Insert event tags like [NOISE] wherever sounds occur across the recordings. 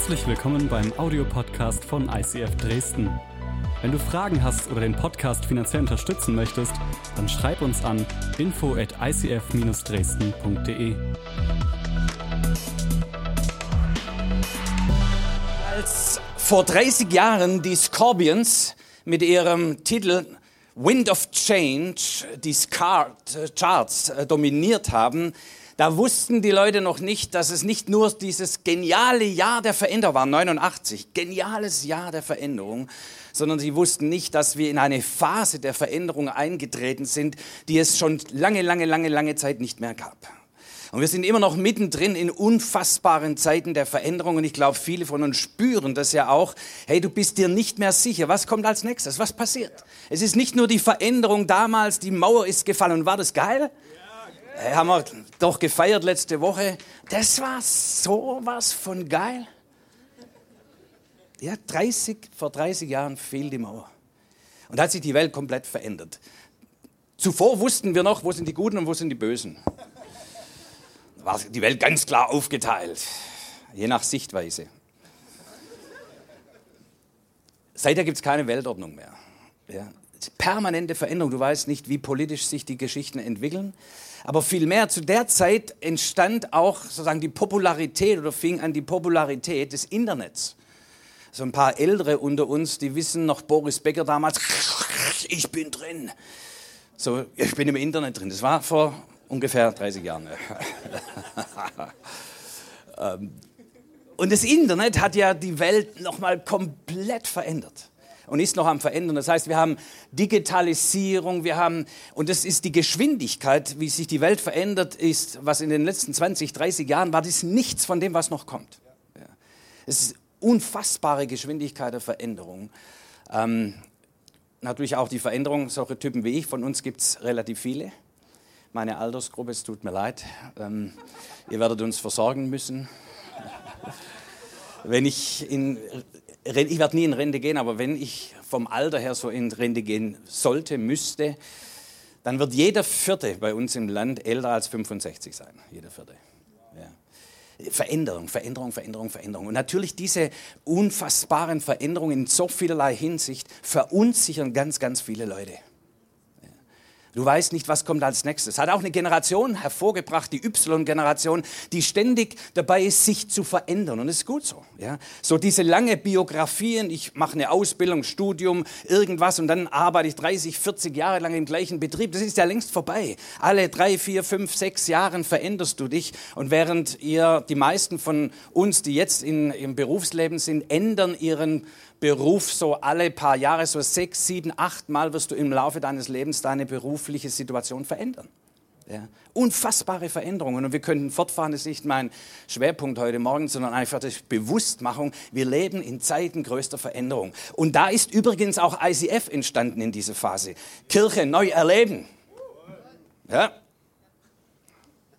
Herzlich willkommen beim Audiopodcast von ICF Dresden. Wenn du Fragen hast oder den Podcast finanziell unterstützen möchtest, dann schreib uns an info at icf-dresden.de. Als vor 30 Jahren die Scorpions mit ihrem Titel Wind of Change die Charts äh, dominiert haben, da wussten die Leute noch nicht, dass es nicht nur dieses geniale Jahr der Veränderung war, 89, geniales Jahr der Veränderung, sondern sie wussten nicht, dass wir in eine Phase der Veränderung eingetreten sind, die es schon lange, lange, lange, lange Zeit nicht mehr gab. Und wir sind immer noch mittendrin in unfassbaren Zeiten der Veränderung. Und ich glaube, viele von uns spüren das ja auch. Hey, du bist dir nicht mehr sicher. Was kommt als nächstes? Was passiert? Es ist nicht nur die Veränderung damals, die Mauer ist gefallen. Und war das geil? Hey, haben wir doch gefeiert letzte Woche. Das war sowas von geil. Ja, 30, vor 30 Jahren fiel die Mauer. Und da hat sich die Welt komplett verändert. Zuvor wussten wir noch, wo sind die Guten und wo sind die Bösen. Da war die Welt ganz klar aufgeteilt, je nach Sichtweise. Seither gibt es keine Weltordnung mehr. Ja. Permanente Veränderung. Du weißt nicht, wie politisch sich die Geschichten entwickeln. Aber vielmehr zu der Zeit entstand auch sozusagen die Popularität oder fing an die Popularität des Internets. So ein paar Ältere unter uns, die wissen noch Boris Becker damals, ich bin drin. So, ich bin im Internet drin. Das war vor ungefähr 30 Jahren. [LAUGHS] Ähm, und das Internet hat ja die Welt nochmal komplett verändert und ist noch am Verändern. Das heißt, wir haben Digitalisierung, wir haben, und das ist die Geschwindigkeit, wie sich die Welt verändert ist, was in den letzten 20, 30 Jahren war, das ist nichts von dem, was noch kommt. Ja. Es ist unfassbare Geschwindigkeit der Veränderung. Ähm, natürlich auch die Veränderung, solche Typen wie ich, von uns gibt es relativ viele. Meine Altersgruppe, es tut mir leid, ähm, ihr werdet uns versorgen müssen. Wenn ich in ich werde nie in Rente gehen, aber wenn ich vom Alter her so in Rente gehen sollte, müsste, dann wird jeder Vierte bei uns im Land älter als 65 sein. Jeder Vierte. Ja. Veränderung, Veränderung, Veränderung, Veränderung. Und natürlich diese unfassbaren Veränderungen in so vielerlei Hinsicht verunsichern ganz, ganz viele Leute. Du weißt nicht, was kommt als nächstes. Hat auch eine Generation hervorgebracht, die Y-Generation, die ständig dabei ist, sich zu verändern. Und das ist gut so. Ja? So diese lange Biografien, ich mache eine Ausbildung, Studium, irgendwas und dann arbeite ich 30, 40 Jahre lang im gleichen Betrieb. Das ist ja längst vorbei. Alle drei, vier, fünf, sechs Jahren veränderst du dich. Und während ihr, die meisten von uns, die jetzt in, im Berufsleben sind, ändern ihren Beruf so alle paar Jahre, so sechs, sieben, acht Mal wirst du im Laufe deines Lebens deine berufliche Situation verändern. Ja. Unfassbare Veränderungen. Und wir könnten fortfahren, das ist nicht mein Schwerpunkt heute Morgen, sondern einfach die Bewusstmachung. Wir leben in Zeiten größter Veränderung. Und da ist übrigens auch ICF entstanden in dieser Phase. Kirche neu erleben. Ja.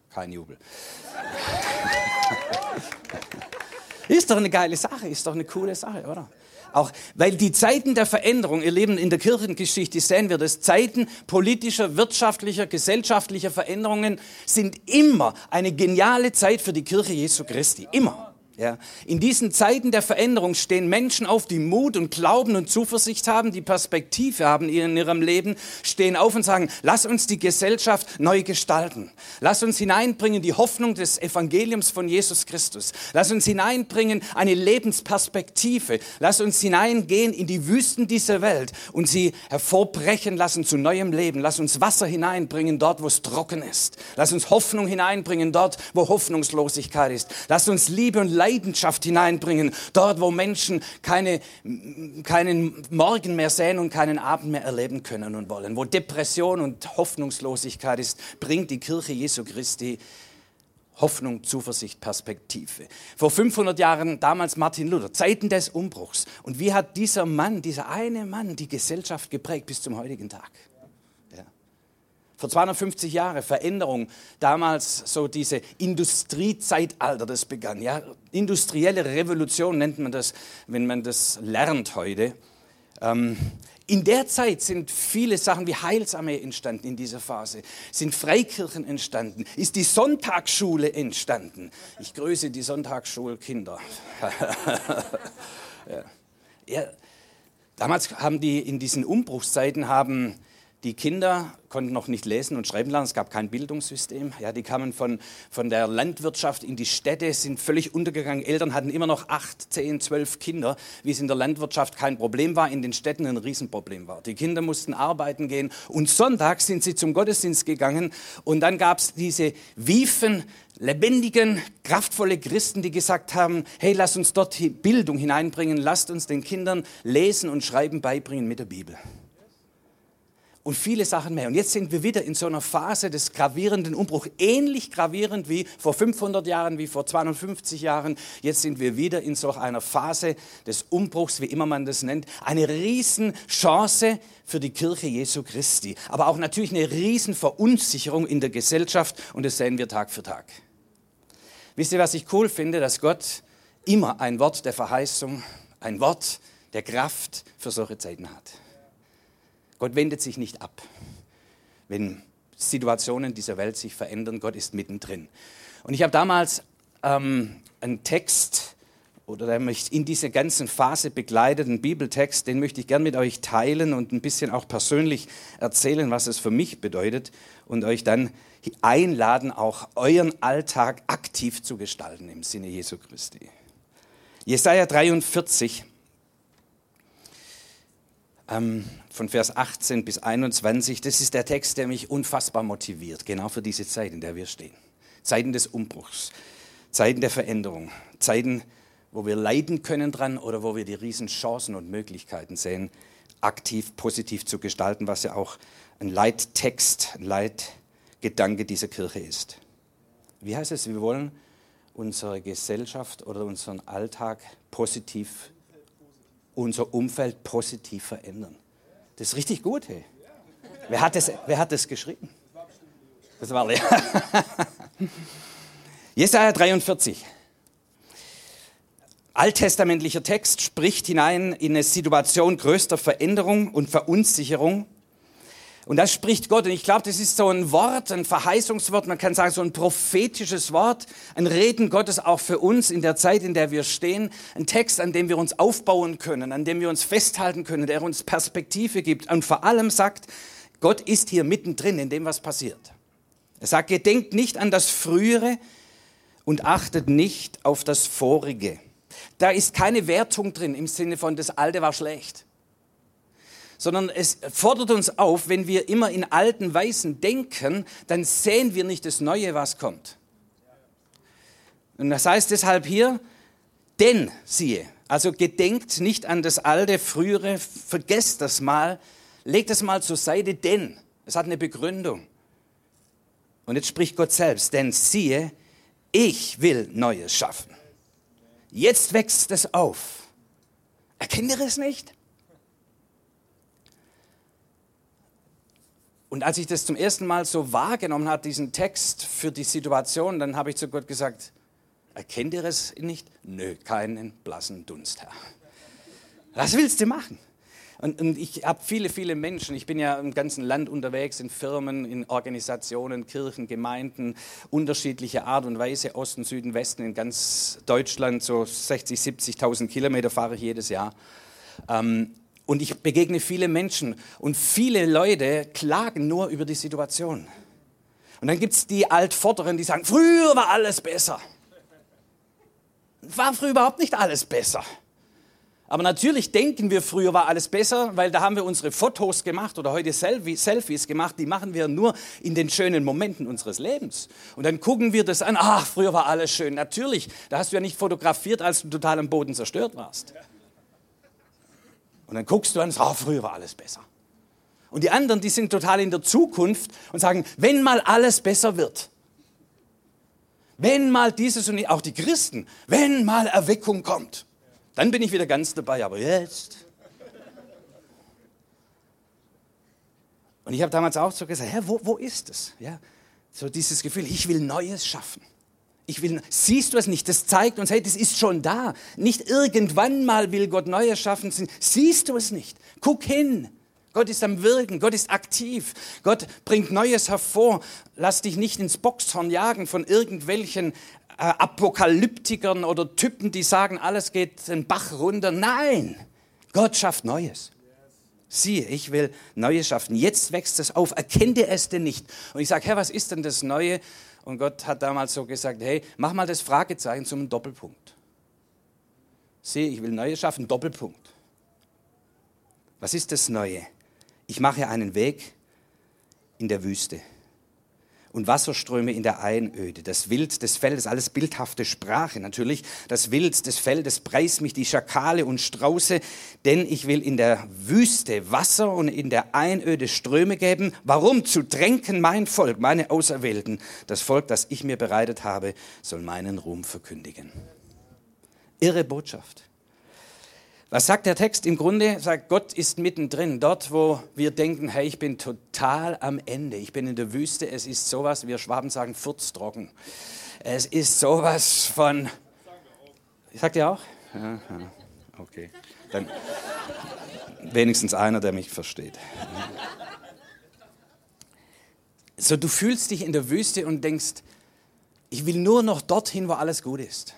Kein Jubel. [LAUGHS] ist doch eine geile Sache, ist doch eine coole Sache, oder? Auch, weil die Zeiten der Veränderung, ihr Leben in der Kirchengeschichte sehen wir das, Zeiten politischer, wirtschaftlicher, gesellschaftlicher Veränderungen sind immer eine geniale Zeit für die Kirche Jesu Christi. Immer. Ja. In diesen Zeiten der Veränderung stehen Menschen auf, die Mut und Glauben und Zuversicht haben, die Perspektive haben in ihrem Leben, stehen auf und sagen, lass uns die Gesellschaft neu gestalten. Lass uns hineinbringen die Hoffnung des Evangeliums von Jesus Christus. Lass uns hineinbringen eine Lebensperspektive. Lass uns hineingehen in die Wüsten dieser Welt und sie hervorbrechen lassen zu neuem Leben. Lass uns Wasser hineinbringen dort, wo es trocken ist. Lass uns Hoffnung hineinbringen dort, wo Hoffnungslosigkeit ist. Lass uns Liebe und Leid Leidenschaft hineinbringen, dort wo Menschen keine, keinen Morgen mehr sehen und keinen Abend mehr erleben können und wollen, wo Depression und Hoffnungslosigkeit ist, bringt die Kirche Jesu Christi Hoffnung, Zuversicht, Perspektive. Vor 500 Jahren damals Martin Luther, Zeiten des Umbruchs. Und wie hat dieser Mann, dieser eine Mann die Gesellschaft geprägt bis zum heutigen Tag? Vor 250 Jahren Veränderung, damals so diese Industriezeitalter, das begann. Ja? Industrielle Revolution nennt man das, wenn man das lernt heute. Ähm, in der Zeit sind viele Sachen wie Heilsarmee entstanden in dieser Phase, sind Freikirchen entstanden, ist die Sonntagsschule entstanden. Ich grüße die Sonntagsschulkinder. [LAUGHS] ja. Ja. Damals haben die in diesen Umbruchszeiten haben die Kinder konnten noch nicht lesen und schreiben lernen, es gab kein Bildungssystem. Ja, die kamen von, von der Landwirtschaft in die Städte, sind völlig untergegangen. Eltern hatten immer noch acht, zehn, zwölf Kinder, wie es in der Landwirtschaft kein Problem war, in den Städten ein Riesenproblem war. Die Kinder mussten arbeiten gehen und Sonntag sind sie zum Gottesdienst gegangen und dann gab es diese Wiefen, lebendigen, kraftvolle Christen, die gesagt haben, hey, lass uns dort Bildung hineinbringen, lasst uns den Kindern Lesen und Schreiben beibringen mit der Bibel und viele Sachen mehr. Und jetzt sind wir wieder in so einer Phase des gravierenden Umbruchs, ähnlich gravierend wie vor 500 Jahren, wie vor 250 Jahren. Jetzt sind wir wieder in so einer Phase des Umbruchs, wie immer man das nennt. Eine Riesenchance für die Kirche Jesu Christi, aber auch natürlich eine Riesenverunsicherung in der Gesellschaft und das sehen wir Tag für Tag. Wisst ihr, was ich cool finde, dass Gott immer ein Wort der Verheißung, ein Wort der Kraft für solche Zeiten hat. Gott wendet sich nicht ab, wenn Situationen dieser Welt sich verändern. Gott ist mittendrin. Und ich habe damals ähm, einen Text oder der mich in diese ganzen Phase begleitet, einen Bibeltext, den möchte ich gern mit euch teilen und ein bisschen auch persönlich erzählen, was es für mich bedeutet und euch dann einladen, auch euren Alltag aktiv zu gestalten im Sinne Jesu Christi. Jesaja 43, ähm, von Vers 18 bis 21, das ist der Text, der mich unfassbar motiviert, genau für diese Zeit, in der wir stehen. Zeiten des Umbruchs, Zeiten der Veränderung, Zeiten, wo wir leiden können dran oder wo wir die riesen Chancen und Möglichkeiten sehen, aktiv, positiv zu gestalten, was ja auch ein Leittext, ein Leitgedanke dieser Kirche ist. Wie heißt es, wir wollen unsere Gesellschaft oder unseren Alltag positiv unser Umfeld positiv verändern. Das ist richtig gut, hey. Wer hat das, wer hat das geschrieben? Das war Lea. [LAUGHS] Jesaja 43. Alttestamentlicher Text spricht hinein in eine Situation größter Veränderung und Verunsicherung und das spricht Gott. Und ich glaube, das ist so ein Wort, ein Verheißungswort, man kann sagen, so ein prophetisches Wort, ein Reden Gottes auch für uns in der Zeit, in der wir stehen. Ein Text, an dem wir uns aufbauen können, an dem wir uns festhalten können, der uns Perspektive gibt und vor allem sagt, Gott ist hier mittendrin in dem, was passiert. Er sagt, gedenkt nicht an das Frühere und achtet nicht auf das Vorige. Da ist keine Wertung drin im Sinne von, das Alte war schlecht sondern es fordert uns auf, wenn wir immer in alten Weisen denken, dann sehen wir nicht das Neue, was kommt. Und das heißt deshalb hier, denn siehe, also gedenkt nicht an das alte, frühere, vergesst das mal, legt es mal zur Seite, denn es hat eine Begründung. Und jetzt spricht Gott selbst, denn siehe, ich will Neues schaffen. Jetzt wächst es auf. Erkennt ihr es nicht? Und als ich das zum ersten Mal so wahrgenommen habe, diesen Text für die Situation, dann habe ich zu Gott gesagt, erkennt ihr es nicht? Nö, keinen blassen Dunst, Herr. Was willst du machen? Und, und ich habe viele, viele Menschen, ich bin ja im ganzen Land unterwegs, in Firmen, in Organisationen, Kirchen, Gemeinden, unterschiedliche Art und Weise, Osten, Süden, Westen, in ganz Deutschland, so 60, 70.000 Kilometer fahre ich jedes Jahr. Ähm, und ich begegne viele Menschen und viele Leute klagen nur über die Situation. Und dann gibt es die Altvorderen, die sagen, früher war alles besser. War früher überhaupt nicht alles besser. Aber natürlich denken wir, früher war alles besser, weil da haben wir unsere Fotos gemacht oder heute Selfies gemacht, die machen wir nur in den schönen Momenten unseres Lebens. Und dann gucken wir das an, ach, früher war alles schön. Natürlich, da hast du ja nicht fotografiert, als du total am Boden zerstört warst. Und dann guckst du an oh, früher war alles besser. Und die anderen, die sind total in der Zukunft und sagen, wenn mal alles besser wird, wenn mal dieses und auch die Christen, wenn mal Erweckung kommt, dann bin ich wieder ganz dabei, aber jetzt. Und ich habe damals auch so gesagt, Herr, wo, wo ist es? Ja, so dieses Gefühl, ich will Neues schaffen. Ich will, siehst du es nicht? Das zeigt uns, hey, das ist schon da. Nicht irgendwann mal will Gott Neues schaffen. Siehst du es nicht? Guck hin. Gott ist am Wirken, Gott ist aktiv, Gott bringt Neues hervor. Lass dich nicht ins Boxhorn jagen von irgendwelchen äh, Apokalyptikern oder Typen, die sagen, alles geht den Bach runter. Nein, Gott schafft Neues. Siehe, ich will Neues schaffen. Jetzt wächst es auf. Erkenne es denn nicht? Und ich sage, Herr, was ist denn das Neue? Und Gott hat damals so gesagt, hey, mach mal das Fragezeichen zum Doppelpunkt. Siehe, ich will Neues schaffen, Doppelpunkt. Was ist das Neue? Ich mache einen Weg in der Wüste und Wasserströme in der Einöde. Das Wild des Feldes, alles bildhafte Sprache natürlich. Das Wild des Feldes preist mich die Schakale und Strauße, denn ich will in der Wüste Wasser und in der Einöde Ströme geben. Warum? Zu tränken mein Volk, meine Auserwählten. Das Volk, das ich mir bereitet habe, soll meinen Ruhm verkündigen. Irre Botschaft. Was sagt der Text? Im Grunde sagt Gott ist mittendrin, dort, wo wir denken, hey, ich bin total am Ende, ich bin in der Wüste, es ist sowas, wir Schwaben sagen, furztrocken. Es ist sowas von. Sagt ihr auch? Ja, okay. Dann wenigstens einer, der mich versteht. So, du fühlst dich in der Wüste und denkst, ich will nur noch dorthin, wo alles gut ist.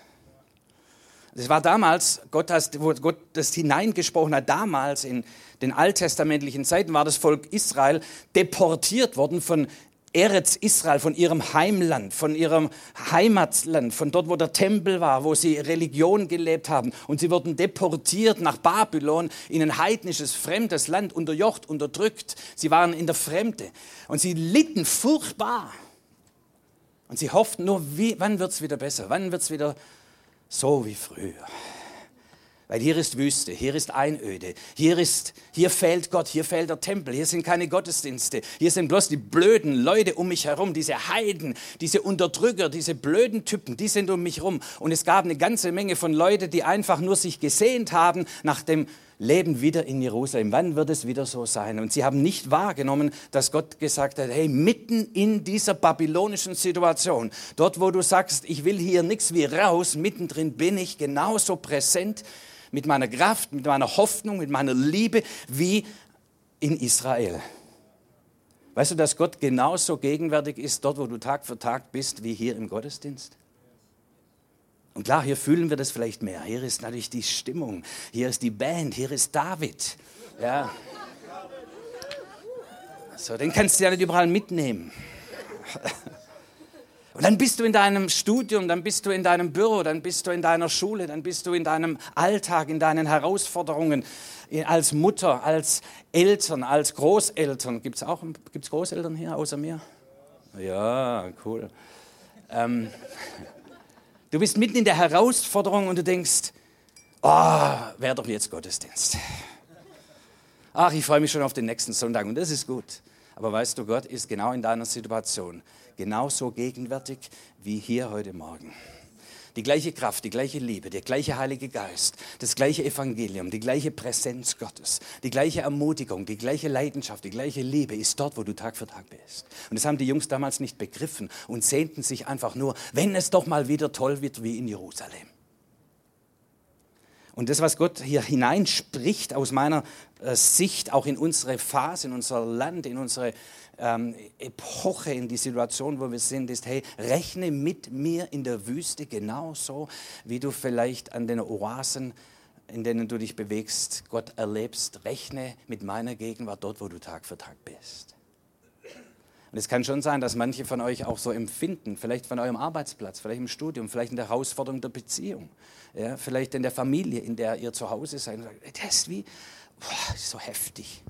Das war damals, Gott, hat, wo Gott das hineingesprochen hat, damals in den alttestamentlichen Zeiten war das Volk Israel deportiert worden von Eretz Israel, von ihrem Heimland, von ihrem Heimatland, von dort, wo der Tempel war, wo sie Religion gelebt haben. Und sie wurden deportiert nach Babylon in ein heidnisches, fremdes Land, unterjocht, unterdrückt. Sie waren in der Fremde. Und sie litten furchtbar. Und sie hofften nur, wie, wann wird es wieder besser? Wann wird es wieder so wie früher. Weil hier ist Wüste, hier ist Einöde, hier, ist, hier fehlt Gott, hier fehlt der Tempel, hier sind keine Gottesdienste, hier sind bloß die blöden Leute um mich herum, diese Heiden, diese Unterdrücker, diese blöden Typen, die sind um mich herum. Und es gab eine ganze Menge von Leuten, die einfach nur sich gesehnt haben nach dem Leben wieder in Jerusalem. Wann wird es wieder so sein? Und sie haben nicht wahrgenommen, dass Gott gesagt hat, hey, mitten in dieser babylonischen Situation, dort wo du sagst, ich will hier nichts wie raus, mittendrin bin ich genauso präsent mit meiner Kraft, mit meiner Hoffnung, mit meiner Liebe wie in Israel. Weißt du, dass Gott genauso gegenwärtig ist dort, wo du Tag für Tag bist, wie hier im Gottesdienst? Und klar, hier fühlen wir das vielleicht mehr. Hier ist natürlich die Stimmung, hier ist die Band, hier ist David. Ja. So, den kannst du ja nicht überall mitnehmen. Und dann bist du in deinem Studium, dann bist du in deinem Büro, dann bist du in deiner Schule, dann bist du in deinem Alltag, in deinen Herausforderungen als Mutter, als Eltern, als Großeltern. Gibt es auch gibt's Großeltern hier außer mir? Ja, cool. Ähm, Du bist mitten in der Herausforderung und du denkst, oh, wäre doch jetzt Gottesdienst. Ach, ich freue mich schon auf den nächsten Sonntag und das ist gut. Aber weißt du, Gott ist genau in deiner Situation genauso gegenwärtig wie hier heute Morgen die gleiche Kraft, die gleiche Liebe, der gleiche Heilige Geist, das gleiche Evangelium, die gleiche Präsenz Gottes, die gleiche Ermutigung, die gleiche Leidenschaft, die gleiche Liebe ist dort, wo du Tag für Tag bist. Und das haben die Jungs damals nicht begriffen und sehnten sich einfach nur, wenn es doch mal wieder toll wird wie in Jerusalem. Und das, was Gott hier hineinspricht aus meiner äh, Sicht, auch in unsere Phase, in unser Land, in unsere ähm, Epoche, in die Situation, wo wir sind, ist, hey, rechne mit mir in der Wüste genauso, wie du vielleicht an den Oasen, in denen du dich bewegst, Gott erlebst. Rechne mit meiner Gegenwart dort, wo du Tag für Tag bist. Und es kann schon sein, dass manche von euch auch so empfinden, vielleicht von eurem Arbeitsplatz, vielleicht im Studium, vielleicht in der Herausforderung der Beziehung, ja, vielleicht in der Familie, in der ihr zu Hause seid. Das ist wie, boah, so heftig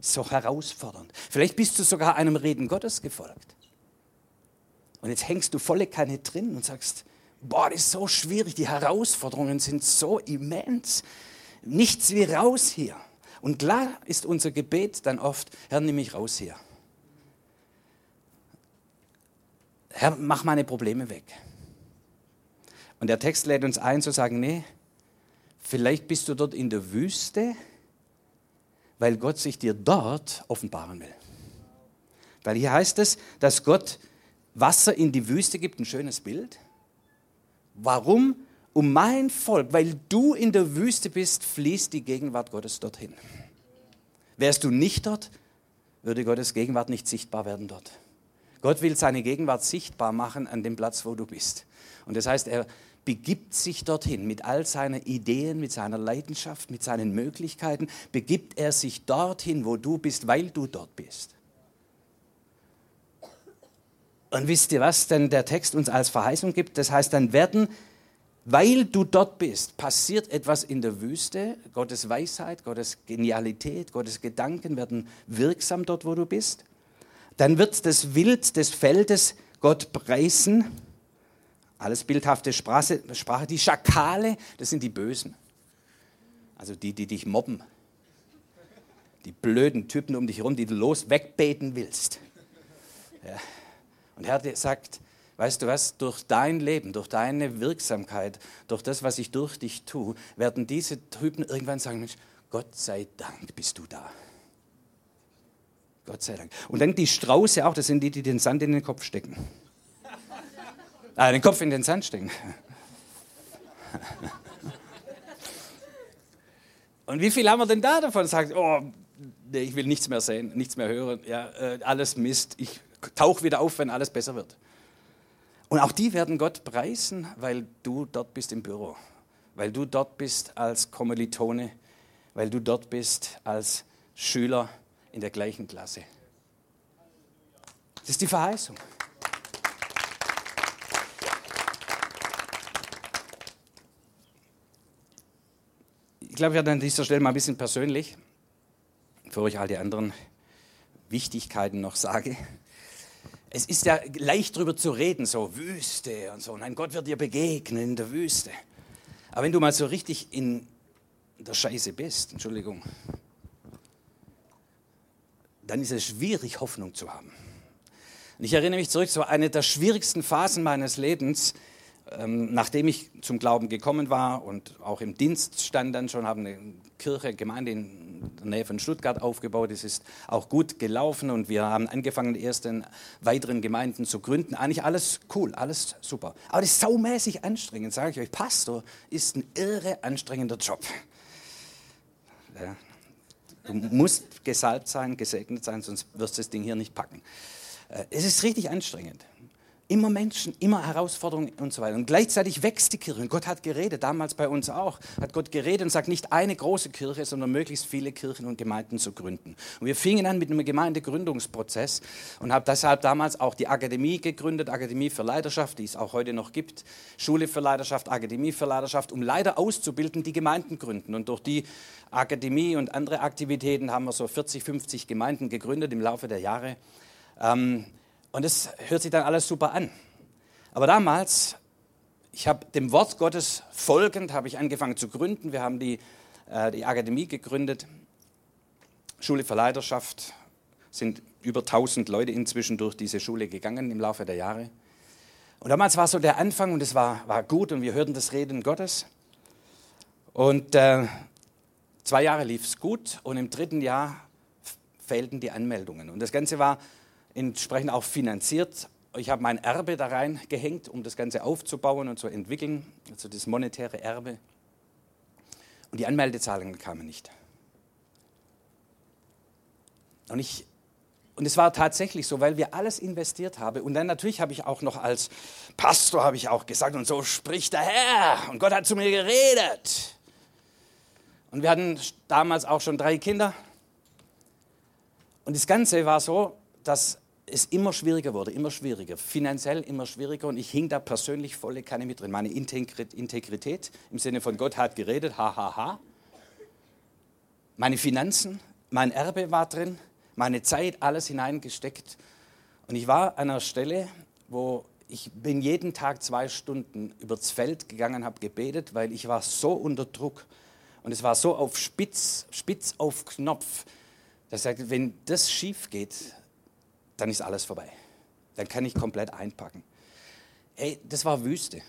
so herausfordernd. Vielleicht bist du sogar einem Reden Gottes gefolgt. Und jetzt hängst du volle Kanne drin und sagst, boah, das ist so schwierig, die Herausforderungen sind so immens. Nichts wie raus hier. Und klar ist unser Gebet dann oft, Herr, nimm mich raus hier. Herr, mach meine Probleme weg. Und der Text lädt uns ein zu sagen, nee, vielleicht bist du dort in der Wüste weil Gott sich dir dort offenbaren will. Weil hier heißt es, dass Gott Wasser in die Wüste gibt, ein schönes Bild. Warum? Um mein Volk, weil du in der Wüste bist, fließt die Gegenwart Gottes dorthin. Wärst du nicht dort, würde Gottes Gegenwart nicht sichtbar werden dort. Gott will seine Gegenwart sichtbar machen an dem Platz, wo du bist. Und das heißt, er begibt sich dorthin mit all seinen Ideen, mit seiner Leidenschaft, mit seinen Möglichkeiten, begibt er sich dorthin, wo du bist, weil du dort bist. Und wisst ihr, was denn der Text uns als Verheißung gibt? Das heißt, dann werden, weil du dort bist, passiert etwas in der Wüste. Gottes Weisheit, Gottes Genialität, Gottes Gedanken werden wirksam dort, wo du bist. Dann wird das Wild des Feldes Gott preisen. Alles bildhafte Sprache, Sprache. Die Schakale, das sind die Bösen. Also die, die dich mobben. Die blöden Typen um dich herum, die du los wegbeten willst. Ja. Und Herr sagt, weißt du was, durch dein Leben, durch deine Wirksamkeit, durch das, was ich durch dich tue, werden diese Typen irgendwann sagen, Mensch, Gott sei Dank bist du da. Gott sei Dank. Und dann die Strauße auch, das sind die, die den Sand in den Kopf stecken. Ah, den Kopf in den Sand stecken. Und wie viel haben wir denn da davon? Sagt, oh, nee, ich will nichts mehr sehen, nichts mehr hören, ja, äh, alles Mist, ich tauch wieder auf, wenn alles besser wird. Und auch die werden Gott preisen, weil du dort bist im Büro, weil du dort bist als Kommilitone, weil du dort bist als Schüler in der gleichen Klasse. Das ist die Verheißung. Glaube, ich werde an dieser Stelle mal ein bisschen persönlich, bevor ich all die anderen Wichtigkeiten noch sage es ist ja leicht darüber zu reden, so Wüste und so. Nein, Gott wird dir begegnen in der Wüste. Aber wenn du mal so richtig in der Scheiße bist, Entschuldigung, dann ist es schwierig, Hoffnung zu haben. Und ich erinnere mich zurück, so eine der schwierigsten Phasen meines Lebens ähm, nachdem ich zum Glauben gekommen war und auch im Dienst stand dann schon, habe eine Kirche, Gemeinde in der Nähe von Stuttgart aufgebaut. Es ist auch gut gelaufen und wir haben angefangen, die ersten weiteren Gemeinden zu gründen. Eigentlich alles cool, alles super. Aber das ist saumäßig anstrengend, sage ich euch. Pastor ist ein irre anstrengender Job. Ja. Du musst gesalbt sein, gesegnet sein, sonst wirst du das Ding hier nicht packen. Äh, es ist richtig anstrengend. Immer Menschen, immer Herausforderungen und so weiter. Und gleichzeitig wächst die Kirche. Und Gott hat geredet, damals bei uns auch, hat Gott geredet und sagt, nicht eine große Kirche, sondern möglichst viele Kirchen und Gemeinden zu gründen. Und wir fingen an mit einem Gemeindegründungsprozess und haben deshalb damals auch die Akademie gegründet, Akademie für Leiterschaft, die es auch heute noch gibt, Schule für Leiterschaft, Akademie für Leiterschaft, um Leiter auszubilden, die Gemeinden gründen. Und durch die Akademie und andere Aktivitäten haben wir so 40, 50 Gemeinden gegründet im Laufe der Jahre. Ähm, und das hört sich dann alles super an. Aber damals, ich habe dem Wort Gottes folgend, habe ich angefangen zu gründen. Wir haben die, äh, die Akademie gegründet, Schule für Leiterschaft, sind über 1000 Leute inzwischen durch diese Schule gegangen im Laufe der Jahre. Und damals war so der Anfang und es war, war gut und wir hörten das Reden Gottes. Und äh, zwei Jahre lief es gut und im dritten Jahr fehlten die Anmeldungen. Und das Ganze war entsprechend auch finanziert. Ich habe mein Erbe da reingehängt, um das Ganze aufzubauen und zu entwickeln, also das monetäre Erbe. Und die Anmeldezahlungen kamen nicht. Und, ich, und es war tatsächlich so, weil wir alles investiert haben. Und dann natürlich habe ich auch noch als Pastor habe ich auch gesagt, und so spricht der Herr. Und Gott hat zu mir geredet. Und wir hatten damals auch schon drei Kinder. Und das Ganze war so, dass es immer schwieriger wurde, immer schwieriger, finanziell immer schwieriger und ich hing da persönlich volle Kanne mit drin. Meine Integrität im Sinne von Gott hat geredet, hahaha. Ha, ha. Meine Finanzen, mein Erbe war drin, meine Zeit, alles hineingesteckt. Und ich war an einer Stelle, wo ich bin jeden Tag zwei Stunden übers Feld gegangen, habe gebetet, weil ich war so unter Druck und es war so auf Spitz, Spitz auf Knopf, dass ich sagte, wenn das schief geht, dann ist alles vorbei. Dann kann ich komplett einpacken. Ey, das war Wüste.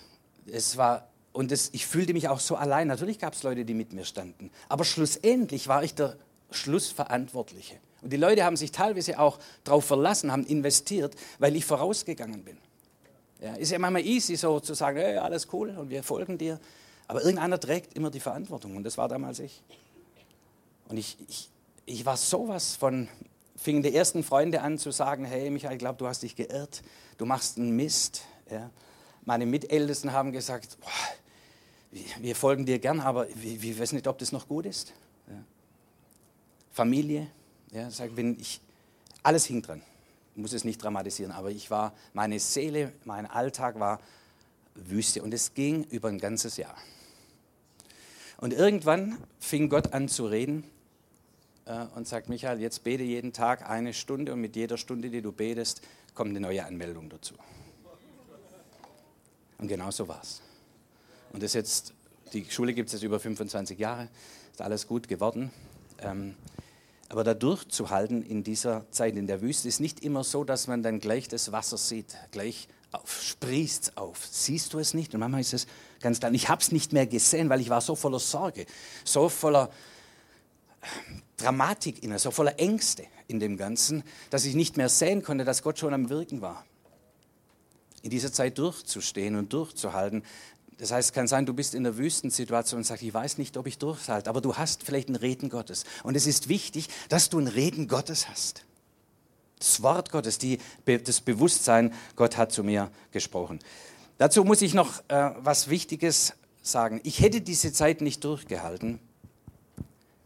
Es war, und das, ich fühlte mich auch so allein. Natürlich gab es Leute, die mit mir standen. Aber schlussendlich war ich der Schlussverantwortliche. Und die Leute haben sich teilweise auch darauf verlassen, haben investiert, weil ich vorausgegangen bin. Ja, ist ja manchmal easy so zu sagen, hey, alles cool und wir folgen dir. Aber irgendeiner trägt immer die Verantwortung und das war damals ich. Und ich, ich, ich war sowas von, fingen die ersten Freunde an zu sagen, hey Michael, ich glaube, du hast dich geirrt, du machst einen Mist. Ja. Meine Mitältesten haben gesagt, boah, wir folgen dir gern, aber wir, wissen nicht, ob das noch gut ist. Ja. Familie, ja, sag, wenn ich, alles hing dran. Ich muss es nicht dramatisieren, aber ich war, meine Seele, mein Alltag war Wüste und es ging über ein ganzes Jahr. Und irgendwann fing Gott an zu reden und sagt, Michael, jetzt bete jeden Tag eine Stunde und mit jeder Stunde, die du betest, kommt eine neue Anmeldung dazu. Und genau so war es. Und das jetzt, die Schule gibt es jetzt über 25 Jahre, ist alles gut geworden. Ähm, aber da durchzuhalten in dieser Zeit in der Wüste ist nicht immer so, dass man dann gleich das Wasser sieht, gleich auf, sprießt auf. Siehst du es nicht? Und manchmal ist es ganz klar. Ich habe es nicht mehr gesehen, weil ich war so voller Sorge, so voller Dramatik inne, so voller Ängste in dem Ganzen, dass ich nicht mehr sehen konnte, dass Gott schon am Wirken war. In dieser Zeit durchzustehen und durchzuhalten, das heißt, es kann sein, du bist in der Wüstensituation und sagst, ich weiß nicht, ob ich durchhalte, aber du hast vielleicht ein Reden Gottes. Und es ist wichtig, dass du ein Reden Gottes hast. Das Wort Gottes, die, das Bewusstsein, Gott hat zu mir gesprochen. Dazu muss ich noch äh, was Wichtiges sagen. Ich hätte diese Zeit nicht durchgehalten,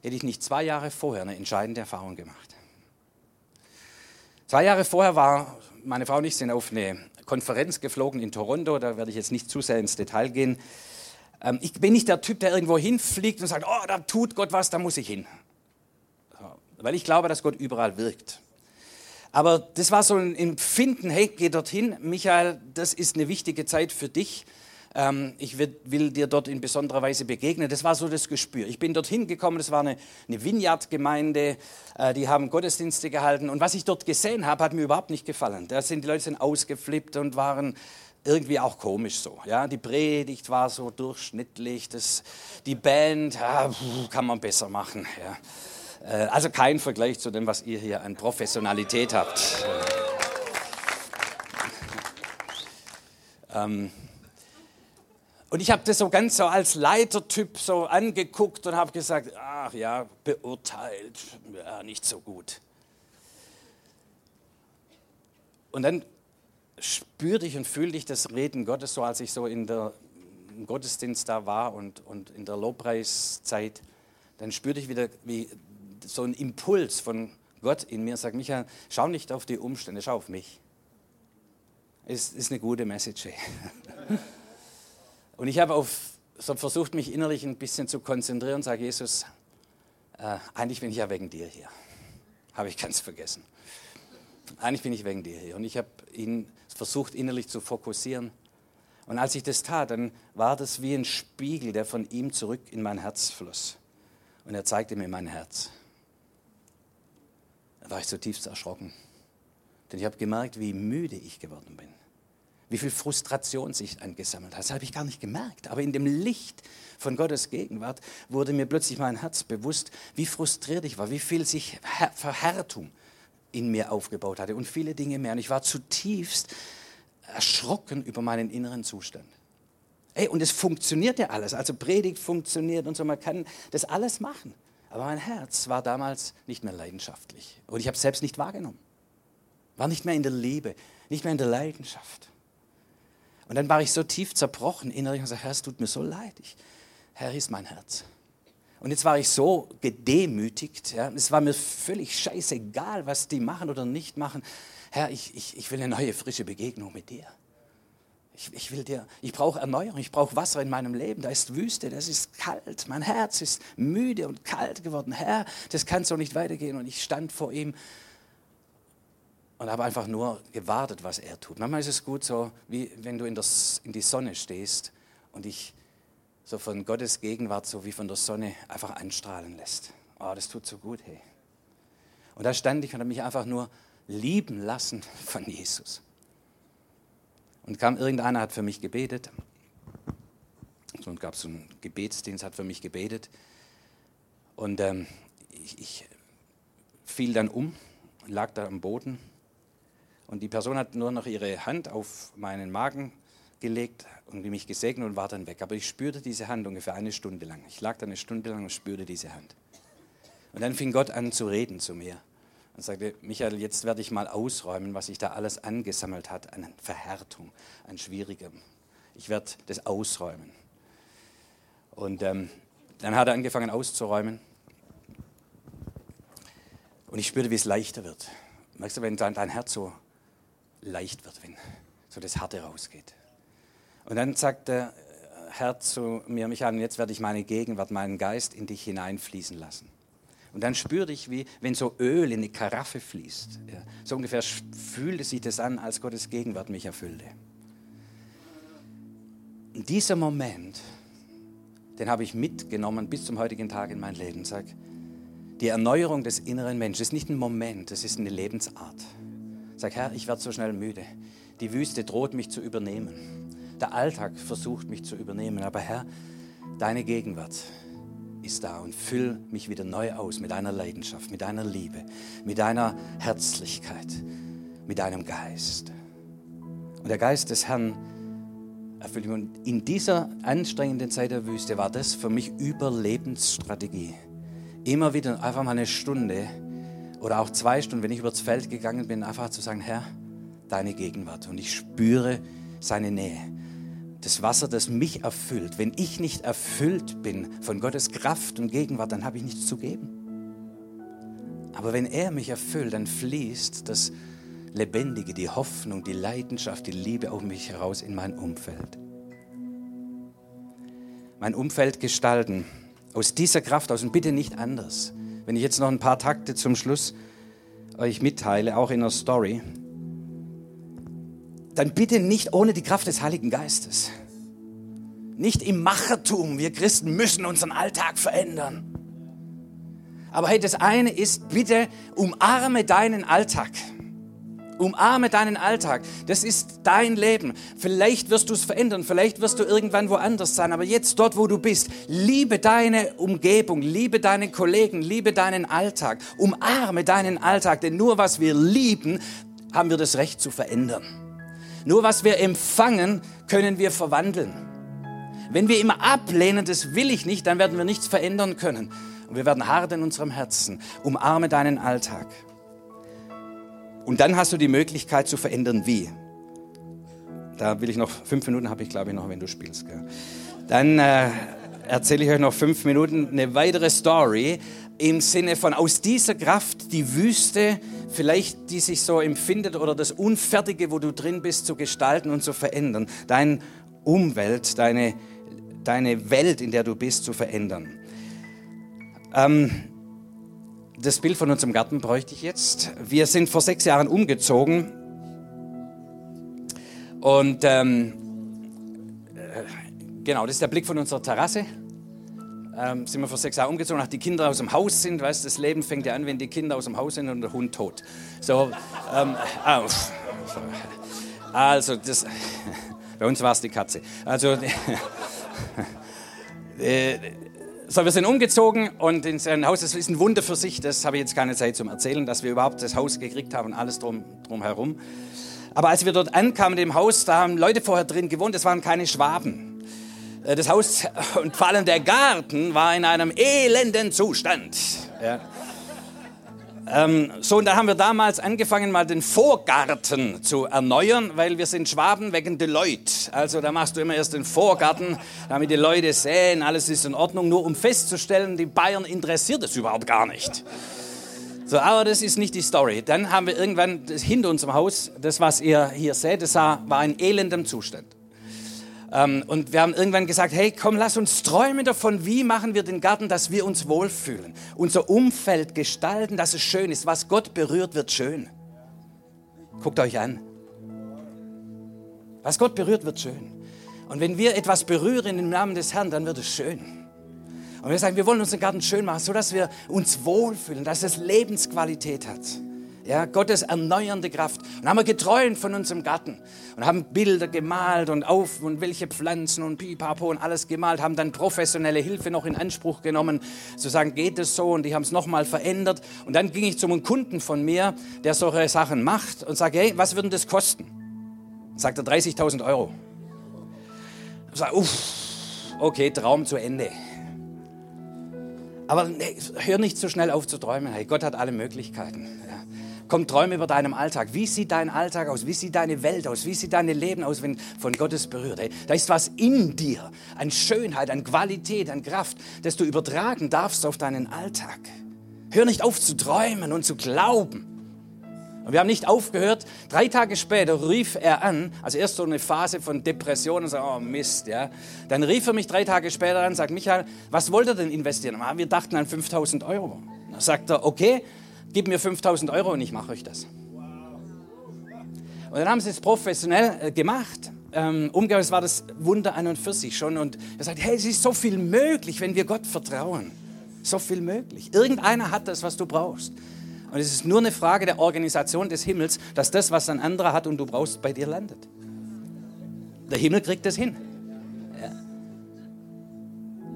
hätte ich nicht zwei Jahre vorher eine entscheidende Erfahrung gemacht. Zwei Jahre vorher war meine Frau und ich sind auf eine Konferenz geflogen in Toronto, da werde ich jetzt nicht zu sehr ins Detail gehen. Ähm, ich bin nicht der Typ, der irgendwo hinfliegt und sagt, oh, da tut Gott was, da muss ich hin. Weil ich glaube, dass Gott überall wirkt. Aber das war so ein Empfinden, hey, geh dorthin, Michael, das ist eine wichtige Zeit für dich. Ähm, ich will, will, dir dort in besonderer Weise begegnen. Das war so das Gespür. Ich bin dorthin gekommen, das war eine, eine Vineyard-Gemeinde, äh, die haben Gottesdienste gehalten. Und was ich dort gesehen habe, hat mir überhaupt nicht gefallen. Da sind die Leute sind ausgeflippt und waren irgendwie auch komisch so. Ja, die Predigt war so durchschnittlich, das, die Band ja, kann man besser machen. Ja. Äh, also kein Vergleich zu dem, was ihr hier an Professionalität habt. ähm, und ich habe das so ganz so als Leitertyp so angeguckt und habe gesagt, ach ja, beurteilt, ja, nicht so gut. Und dann spürte ich und fühlte ich das Reden Gottes so, als ich so in der, im Gottesdienst da war und, und in der Lobpreiszeit, dann spürte ich wieder wie so ein Impuls von Gott in mir, sagt Michael, schau nicht auf die Umstände, schau auf mich. Ist, ist eine gute Message. [LAUGHS] Und ich habe so versucht, mich innerlich ein bisschen zu konzentrieren und sage, Jesus, äh, eigentlich bin ich ja wegen dir hier. Habe ich ganz vergessen. Eigentlich bin ich wegen dir hier. Und ich habe ihn versucht, innerlich zu fokussieren. Und als ich das tat, dann war das wie ein Spiegel, der von ihm zurück in mein Herz floss. Und er zeigte mir mein Herz. Da war ich zutiefst erschrocken. Denn ich habe gemerkt, wie müde ich geworden bin wie viel Frustration sich angesammelt hat. Das habe ich gar nicht gemerkt. Aber in dem Licht von Gottes Gegenwart wurde mir plötzlich mein Herz bewusst, wie frustriert ich war, wie viel sich Verhärtung in mir aufgebaut hatte und viele Dinge mehr. Und ich war zutiefst erschrocken über meinen inneren Zustand. Ey, und es funktioniert ja alles. Also Predigt funktioniert und so, man kann das alles machen. Aber mein Herz war damals nicht mehr leidenschaftlich. Und ich habe es selbst nicht wahrgenommen. War nicht mehr in der Liebe, nicht mehr in der Leidenschaft. Und dann war ich so tief zerbrochen innerlich und sagte, Herr, es tut mir so leid. Ich, Herr, ist mein Herz. Und jetzt war ich so gedemütigt. Ja, es war mir völlig scheißegal, was die machen oder nicht machen. Herr, ich, ich, ich will eine neue, frische Begegnung mit dir. Ich, ich will dir, ich brauche Erneuerung, ich brauche Wasser in meinem Leben. Da ist Wüste, das ist kalt. Mein Herz ist müde und kalt geworden. Herr, das kann so nicht weitergehen. Und ich stand vor ihm und habe einfach nur gewartet, was er tut. Manchmal ist es gut so, wie wenn du in, das, in die Sonne stehst und dich so von Gottes Gegenwart, so wie von der Sonne, einfach anstrahlen lässt. Oh, das tut so gut, hey. Und da stand ich und habe mich einfach nur lieben lassen [LAUGHS] von Jesus. Und kam irgendeiner, hat für mich gebetet. Und gab so einen Gebetsdienst, hat für mich gebetet. Und ähm, ich, ich fiel dann um, lag da am Boden Und die Person hat nur noch ihre Hand auf meinen Magen gelegt und mich gesegnet und war dann weg. Aber ich spürte diese Hand ungefähr eine Stunde lang. Ich lag da eine Stunde lang und spürte diese Hand. Und dann fing Gott an zu reden zu mir und sagte, Michael, jetzt werde ich mal ausräumen, was sich da alles angesammelt hat an Verhärtung, an Schwierigem. Ich werde das ausräumen. Und ähm, dann hat er angefangen auszuräumen. Und ich spürte, wie es leichter wird. Merkst du, wenn dein, dein Herz so leicht wird, wenn so das Harte rausgeht. Und dann sagt der Herr zu mir, Michael, jetzt werde ich meine Gegenwart, meinen Geist in dich hineinfließen lassen. Und dann spürte ich, wie wenn so Öl in eine Karaffe fließt. Ja, so ungefähr fühlte sich das an, als Gottes Gegenwart mich erfüllte. Und dieser Moment, den habe ich mitgenommen bis zum heutigen Tag in mein Leben. Sag, die Erneuerung des inneren Menschen ist nicht ein Moment, das ist eine Lebensart. Sag, Herr, ich werde so schnell müde. Die Wüste droht mich zu übernehmen. Der Alltag versucht mich zu übernehmen. Aber Herr, deine Gegenwart, ist da und füll mich wieder neu aus mit deiner Leidenschaft, mit deiner Liebe, mit deiner Herzlichkeit, mit deinem Geist. Und der Geist des Herrn erfüllt mich. Und in dieser anstrengenden Zeit der Wüste war das für mich Überlebensstrategie. Immer wieder einfach mal eine Stunde oder auch zwei Stunden, wenn ich übers Feld gegangen bin, einfach zu sagen, Herr, deine Gegenwart. Und ich spüre seine Nähe das Wasser, das mich erfüllt. Wenn ich nicht erfüllt bin von Gottes Kraft und Gegenwart, dann habe ich nichts zu geben. Aber wenn er mich erfüllt, dann fließt das Lebendige, die Hoffnung, die Leidenschaft, die Liebe auf mich heraus in mein Umfeld. Mein Umfeld gestalten. Aus dieser Kraft aus und bitte nicht anders. Wenn ich jetzt noch ein paar Takte zum Schluss euch mitteile, auch in der Story, dann bitte nicht ohne die Kraft des Heiligen Geistes. Nicht im Machertum. Wir Christen müssen unseren Alltag verändern. Aber hey, das eine ist, bitte umarme deinen Alltag. Umarme deinen Alltag. Das ist dein Leben. Vielleicht wirst du es verändern, vielleicht wirst du irgendwann woanders sein, aber jetzt dort, wo du bist, liebe deine Umgebung, liebe deine Kollegen, liebe deinen Alltag. Umarme deinen Alltag, denn nur was wir lieben, haben wir das Recht zu verändern. Nur was wir empfangen, können wir verwandeln. Wenn wir immer ablehnen, das will ich nicht, dann werden wir nichts verändern können. Und wir werden hart in unserem Herzen. Umarme deinen Alltag. Und dann hast du die Möglichkeit zu verändern, wie. Da will ich noch, fünf Minuten habe ich glaube ich noch, wenn du spielst. Gell? Dann äh, erzähle ich euch noch fünf Minuten eine weitere Story im Sinne von aus dieser Kraft die Wüste vielleicht die sich so empfindet oder das Unfertige, wo du drin bist, zu gestalten und zu verändern. Deine Umwelt, deine, deine Welt, in der du bist, zu verändern. Ähm, das Bild von unserem Garten bräuchte ich jetzt. Wir sind vor sechs Jahren umgezogen und ähm, äh, genau, das ist der Blick von unserer Terrasse ähm, sind wir vor sechs Jahren umgezogen, nachdem die Kinder aus dem Haus sind. Weißt, das Leben fängt ja an, wenn die Kinder aus dem Haus sind und der Hund tot. So, ähm, also, das, [LAUGHS] bei uns war es die Katze. Also, [LAUGHS] äh, so, wir sind umgezogen und in sein Haus, das ist ein Wunder für sich, das habe ich jetzt keine Zeit zum Erzählen, dass wir überhaupt das Haus gekriegt haben und alles drum, drumherum. Aber als wir dort ankamen dem Haus, da haben Leute vorher drin gewohnt, das waren keine Schwaben. Äh, das Haus [LAUGHS] und vor allem der Garten war in einem elenden Zustand. Ja. Ähm, so, und da haben wir damals angefangen, mal den Vorgarten zu erneuern, weil wir sind Schwaben wegen Deloitte. Also da machst du immer erst den Vorgarten, damit die Leute sehen, alles ist in Ordnung, nur um festzustellen, die Bayern interessiert es überhaupt gar nicht. So, aber das ist nicht die Story. Dann haben wir irgendwann hinter unserem Haus, das was ihr hier seht, das war in elendem Zustand. Ähm, und wir haben irgendwann gesagt, hey, komm, lass uns träumen davon, wie machen wir den Garten, dass wir uns wohlfühlen. Unser Umfeld gestalten, dass es schön ist. Was Gott berührt, wird schön. Guckt euch an. Was Gott berührt, wird schön. Und wenn wir etwas berühren im Namen des Herrn, dann wird es schön. Und wir sagen, wir wollen unseren Garten schön machen, sodass wir uns wohlfühlen, dass es Lebensqualität hat. Ja, Gottes erneuernde Kraft. Und haben wir geträumt von unserem Garten und haben Bilder gemalt und auf und welche Pflanzen und Pipapo und alles gemalt, haben dann professionelle Hilfe noch in Anspruch genommen, zu sagen, geht es so und die haben es nochmal verändert. Und dann ging ich zum Kunden von mir, der solche Sachen macht und sage, hey, was würden das kosten? Sagt er 30.000 Euro. Ich sage, uff, okay, Traum zu Ende. Aber nee, hör nicht so schnell auf zu träumen. Hey, Gott hat alle Möglichkeiten. Ja. Komm, träume über deinem Alltag. Wie sieht dein Alltag aus? Wie sieht deine Welt aus? Wie sieht dein Leben aus, wenn von Gottes berührt? Hey, da ist was in dir, an Schönheit, an Qualität, an Kraft, das du übertragen darfst auf deinen Alltag. Hör nicht auf zu träumen und zu glauben. Und wir haben nicht aufgehört. Drei Tage später rief er an, also erst so eine Phase von Depression und so, oh Mist, ja. Dann rief er mich drei Tage später an und sagt, Michael, was wollt ihr denn investieren? Ah, wir dachten an 5000 Euro. Dann sagt er, okay, gib mir 5000 Euro und ich mache euch das. Und dann haben sie es professionell äh, gemacht. Ähm, umgekehrt war das Wunder an und für sich schon. Und er sagt, hey, es ist so viel möglich, wenn wir Gott vertrauen. So viel möglich. Irgendeiner hat das, was du brauchst. Und es ist nur eine Frage der Organisation des Himmels, dass das, was ein anderer hat und du brauchst, bei dir landet. Der Himmel kriegt das hin. Ja.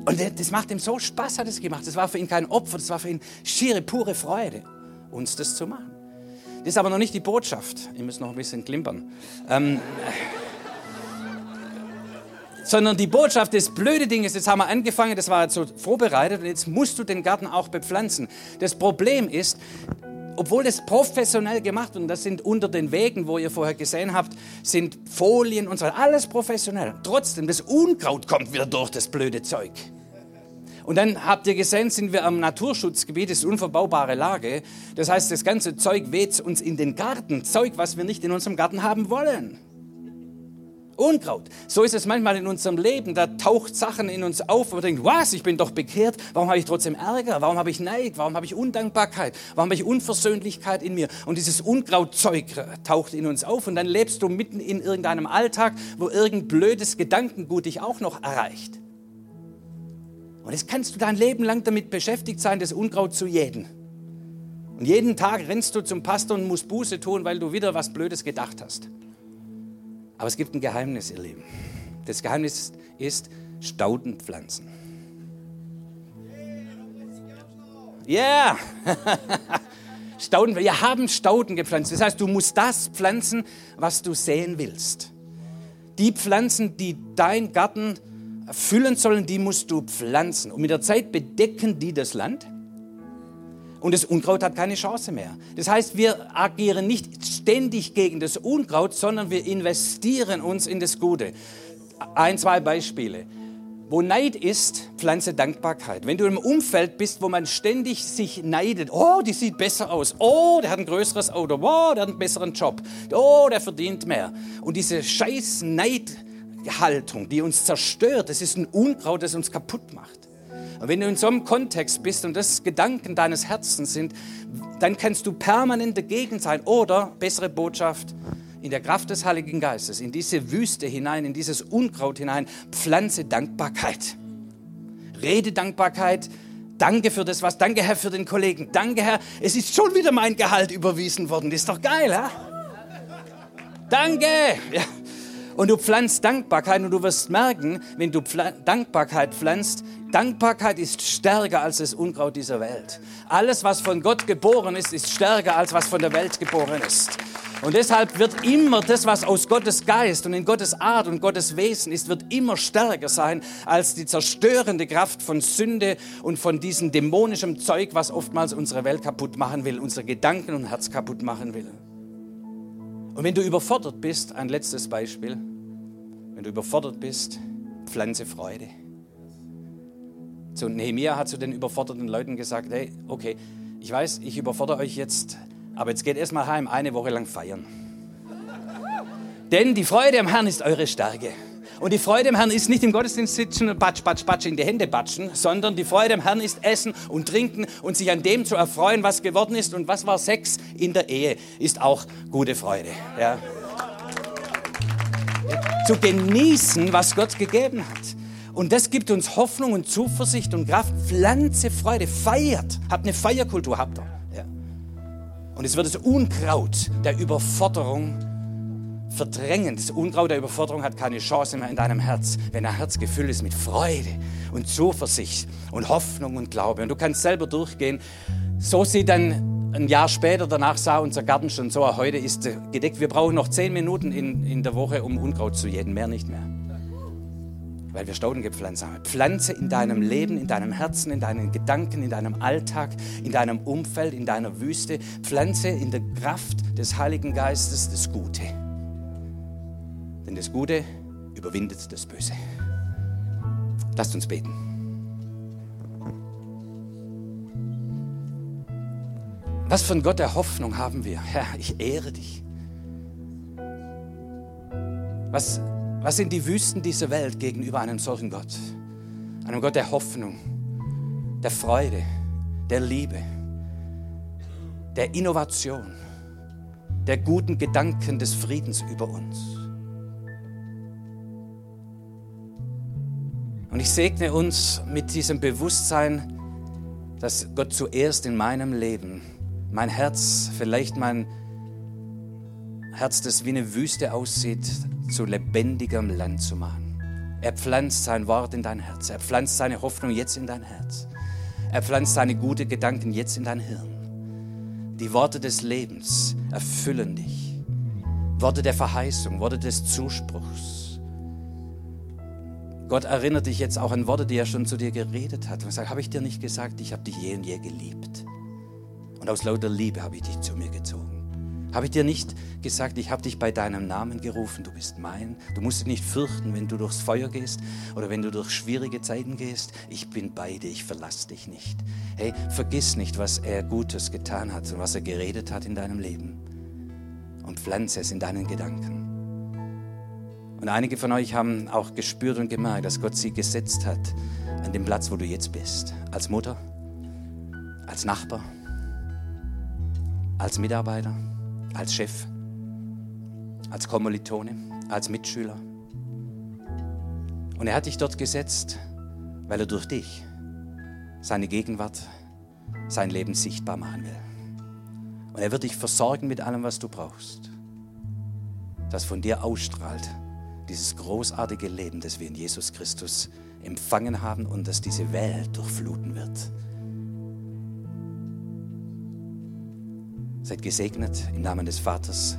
Und das macht ihm so Spaß, hat es gemacht. Das war für ihn kein Opfer, das war für ihn schiere, pure Freude, uns das zu machen. Das ist aber noch nicht die Botschaft. Ihr müsst noch ein bisschen klimpern. Ähm, sondern die Botschaft des blöde Ding ist, jetzt haben wir angefangen, das war jetzt so vorbereitet und jetzt musst du den Garten auch bepflanzen. Das Problem ist, obwohl das professionell gemacht und das sind unter den Wegen, wo ihr vorher gesehen habt, sind Folien und so alles professionell. Trotzdem, das Unkraut kommt wieder durch das blöde Zeug. Und dann habt ihr gesehen, sind wir am Naturschutzgebiet, das ist unverbaubare Lage. Das heißt, das ganze Zeug weht uns in den Garten. Zeug, was wir nicht in unserem Garten haben wollen. Unkraut. So ist es manchmal in unserem Leben. Da taucht Sachen in uns auf, und man denkt, was, ich bin doch bekehrt. Warum habe ich trotzdem Ärger? Warum habe ich Neid? Warum habe ich Undankbarkeit? Warum habe ich Unversöhnlichkeit in mir? Und dieses Unkrautzeug taucht in uns auf und dann lebst du mitten in irgendeinem Alltag, wo irgendein blödes Gedankengut dich auch noch erreicht. Und jetzt kannst du dein Leben lang damit beschäftigt sein, das Unkraut zu jäten. Und jeden Tag rennst du zum Pastor und musst Buße tun, weil du wieder was Blödes gedacht hast. Aber es gibt ein Geheimnis, ihr Lieben. Das Geheimnis ist Staudenpflanzen. Ja, yeah. [LAUGHS] Stauden, wir haben Stauden gepflanzt. Das heißt, du musst das pflanzen, was du sehen willst. Die Pflanzen, die dein Garten füllen sollen, die musst du pflanzen. Und mit der Zeit bedecken die das Land und das Unkraut hat keine Chance mehr. Das heißt, wir agieren nicht ständig gegen das Unkraut, sondern wir investieren uns in das Gute. Ein, zwei Beispiele. Wo Neid ist, pflanze Dankbarkeit. Wenn du im Umfeld bist, wo man ständig sich neidet, oh, die sieht besser aus, oh, der hat ein größeres Auto, oh, der hat einen besseren Job, oh, der verdient mehr. Und diese scheiß Neidhaltung, die uns zerstört, das ist ein Unkraut, das uns kaputt macht. Und wenn du in so einem Kontext bist und das Gedanken deines Herzens sind, dann kannst du permanent dagegen sein. Oder, bessere Botschaft, in der Kraft des Heiligen Geistes, in diese Wüste hinein, in dieses Unkraut hinein, pflanze Dankbarkeit. Rede Dankbarkeit. Danke für das was. Danke, Herr, für den Kollegen. Danke, Herr. Es ist schon wieder mein Gehalt überwiesen worden. Das ist doch geil, ha? Danke. Ja. Und du pflanzt Dankbarkeit und du wirst merken, wenn du Pfl Dankbarkeit pflanzt, Dankbarkeit ist stärker als das Unkraut dieser Welt. Alles, was von Gott geboren ist, ist stärker als was von der Welt geboren ist. Und deshalb wird immer das, was aus Gottes Geist und in Gottes Art und Gottes Wesen ist, wird immer stärker sein als die zerstörende Kraft von Sünde und von diesem dämonischen Zeug, was oftmals unsere Welt kaputt machen will, unsere Gedanken und Herz kaputt machen will. Und wenn du überfordert bist, ein letztes Beispiel, wenn du überfordert bist, pflanze Freude. So, Nehemiah hat zu den überforderten Leuten gesagt, hey, okay, ich weiß, ich überfordere euch jetzt, aber jetzt geht erstmal heim, eine Woche lang feiern. Denn die Freude am Herrn ist eure Stärke. Und die Freude am Herrn ist nicht im Gottesdienst sitzen und batsch, batsch, batsch in die Hände batschen, sondern die Freude am Herrn ist essen und trinken und sich an dem zu erfreuen, was geworden ist. Und was war Sex in der Ehe, ist auch gute Freude. Ja. Zu genießen, was Gott gegeben hat. Und das gibt uns Hoffnung und Zuversicht und Kraft. Pflanze Freude, feiert. Habt eine Feierkultur, habt ihr. Ja. Und es wird das Unkraut der Überforderung verdrängen. Das Unkraut der Überforderung hat keine Chance mehr in deinem Herz, wenn dein Herz gefüllt ist mit Freude und Zuversicht und Hoffnung und Glaube. Und du kannst selber durchgehen. So sieht dann ein Jahr später, danach sah unser Garten schon so, heute ist gedeckt. Wir brauchen noch zehn Minuten in, in der Woche, um Unkraut zu jäten, mehr nicht mehr. Weil wir Stauden gepflanzt haben. Pflanze in deinem Leben, in deinem Herzen, in deinen Gedanken, in deinem Alltag, in deinem Umfeld, in deiner Wüste. Pflanze in der Kraft des Heiligen Geistes das Gute. Denn das Gute überwindet das Böse. Lasst uns beten. Was von Gott der Hoffnung haben wir? Herr, ich ehre dich. Was, was sind die Wüsten dieser Welt gegenüber einem solchen Gott? Einem Gott der Hoffnung, der Freude, der Liebe, der Innovation, der guten Gedanken des Friedens über uns. Und ich segne uns mit diesem Bewusstsein, dass Gott zuerst in meinem Leben, mein Herz, vielleicht mein Herz, das wie eine Wüste aussieht, zu lebendigem Land zu machen. Er pflanzt sein Wort in dein Herz. Er pflanzt seine Hoffnung jetzt in dein Herz. Er pflanzt seine guten Gedanken jetzt in dein Hirn. Die Worte des Lebens erfüllen dich. Worte der Verheißung, Worte des Zuspruchs. Gott erinnert dich jetzt auch an Worte, die er schon zu dir geredet hat. Und sagt, habe ich dir nicht gesagt, ich habe dich je und je geliebt. Und aus lauter Liebe habe ich dich zu mir gezogen. Habe ich dir nicht gesagt, ich habe dich bei deinem Namen gerufen, du bist mein. Du musst dich nicht fürchten, wenn du durchs Feuer gehst oder wenn du durch schwierige Zeiten gehst. Ich bin bei dir, ich verlasse dich nicht. Hey, vergiss nicht, was er Gutes getan hat und was er geredet hat in deinem Leben. Und pflanze es in deinen Gedanken. Und einige von euch haben auch gespürt und gemerkt, dass Gott sie gesetzt hat an dem Platz, wo du jetzt bist. Als Mutter, als Nachbar, als Mitarbeiter, als Chef, als Kommilitone, als Mitschüler. Und er hat dich dort gesetzt, weil er durch dich seine Gegenwart, sein Leben sichtbar machen will. Und er wird dich versorgen mit allem, was du brauchst, das von dir ausstrahlt dieses großartige Leben, das wir in Jesus Christus empfangen haben und das diese Welt durchfluten wird. Seid gesegnet im Namen des Vaters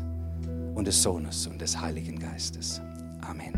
und des Sohnes und des Heiligen Geistes. Amen.